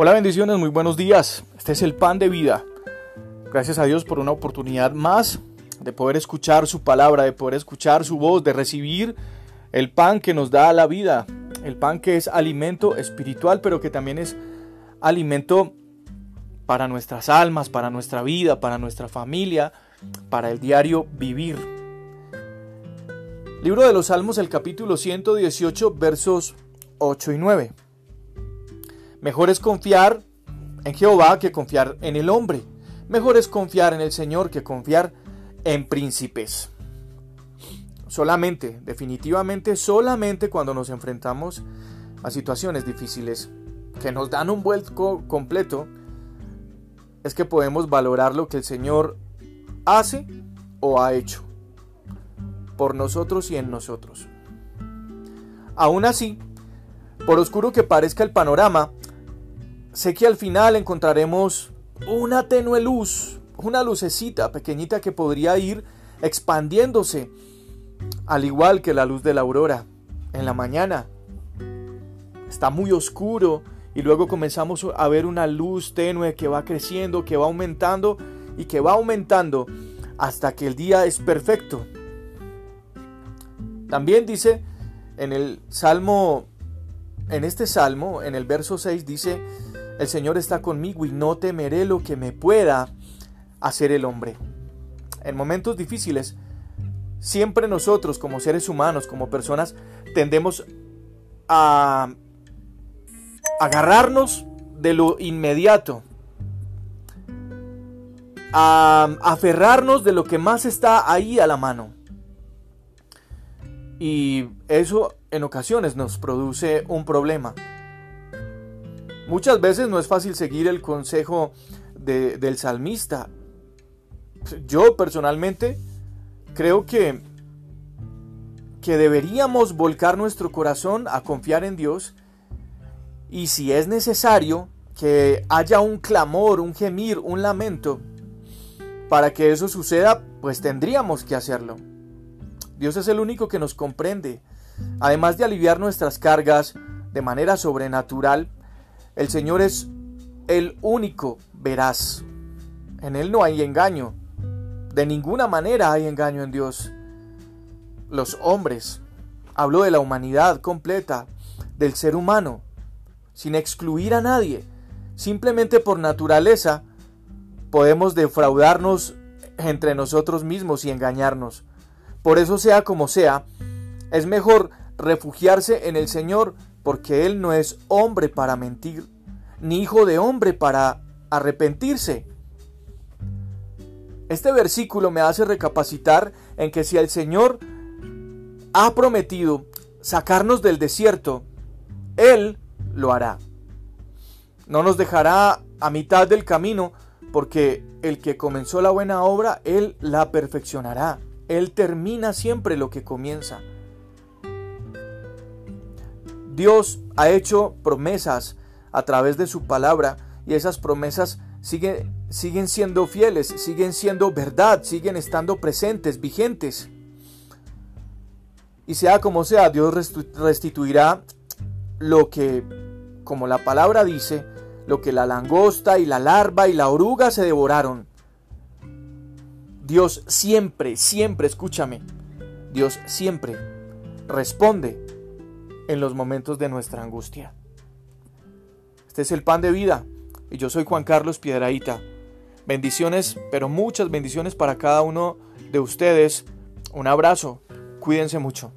Hola bendiciones, muy buenos días. Este es el pan de vida. Gracias a Dios por una oportunidad más de poder escuchar su palabra, de poder escuchar su voz, de recibir el pan que nos da la vida, el pan que es alimento espiritual, pero que también es alimento para nuestras almas, para nuestra vida, para nuestra familia, para el diario vivir. Libro de los Salmos, el capítulo 118, versos 8 y 9. Mejor es confiar en Jehová que confiar en el hombre. Mejor es confiar en el Señor que confiar en príncipes. Solamente, definitivamente, solamente cuando nos enfrentamos a situaciones difíciles que nos dan un vuelco completo, es que podemos valorar lo que el Señor hace o ha hecho por nosotros y en nosotros. Aún así, por oscuro que parezca el panorama, sé que al final encontraremos una tenue luz, una lucecita pequeñita que podría ir expandiéndose, al igual que la luz de la aurora en la mañana. Está muy oscuro y luego comenzamos a ver una luz tenue que va creciendo, que va aumentando y que va aumentando hasta que el día es perfecto. También dice en el Salmo, en este Salmo, en el verso 6 dice, el Señor está conmigo y no temeré lo que me pueda hacer el hombre. En momentos difíciles, siempre nosotros como seres humanos, como personas, tendemos a agarrarnos de lo inmediato, a aferrarnos de lo que más está ahí a la mano. Y eso en ocasiones nos produce un problema. Muchas veces no es fácil seguir el consejo del salmista. Yo personalmente creo que, que deberíamos volcar nuestro corazón a confiar en Dios y si es necesario que haya un clamor, un gemir, un lamento, para que eso suceda, pues tendríamos que hacerlo. Dios es el único que nos comprende. Además de aliviar nuestras cargas de manera sobrenatural, el Señor es el único veraz. En Él no hay engaño. De ninguna manera hay engaño en Dios. Los hombres, hablo de la humanidad completa, del ser humano, sin excluir a nadie. Simplemente por naturaleza podemos defraudarnos entre nosotros mismos y engañarnos. Por eso sea como sea, es mejor refugiarse en el Señor porque Él no es hombre para mentir, ni hijo de hombre para arrepentirse. Este versículo me hace recapacitar en que si el Señor ha prometido sacarnos del desierto, Él lo hará. No nos dejará a mitad del camino, porque el que comenzó la buena obra, Él la perfeccionará. Él termina siempre lo que comienza. Dios ha hecho promesas a través de su palabra y esas promesas siguen, siguen siendo fieles, siguen siendo verdad, siguen estando presentes, vigentes. Y sea como sea, Dios restituirá lo que, como la palabra dice, lo que la langosta y la larva y la oruga se devoraron. Dios siempre, siempre, escúchame, Dios siempre responde en los momentos de nuestra angustia. Este es el pan de vida y yo soy Juan Carlos Piedraíta. Bendiciones, pero muchas bendiciones para cada uno de ustedes. Un abrazo, cuídense mucho.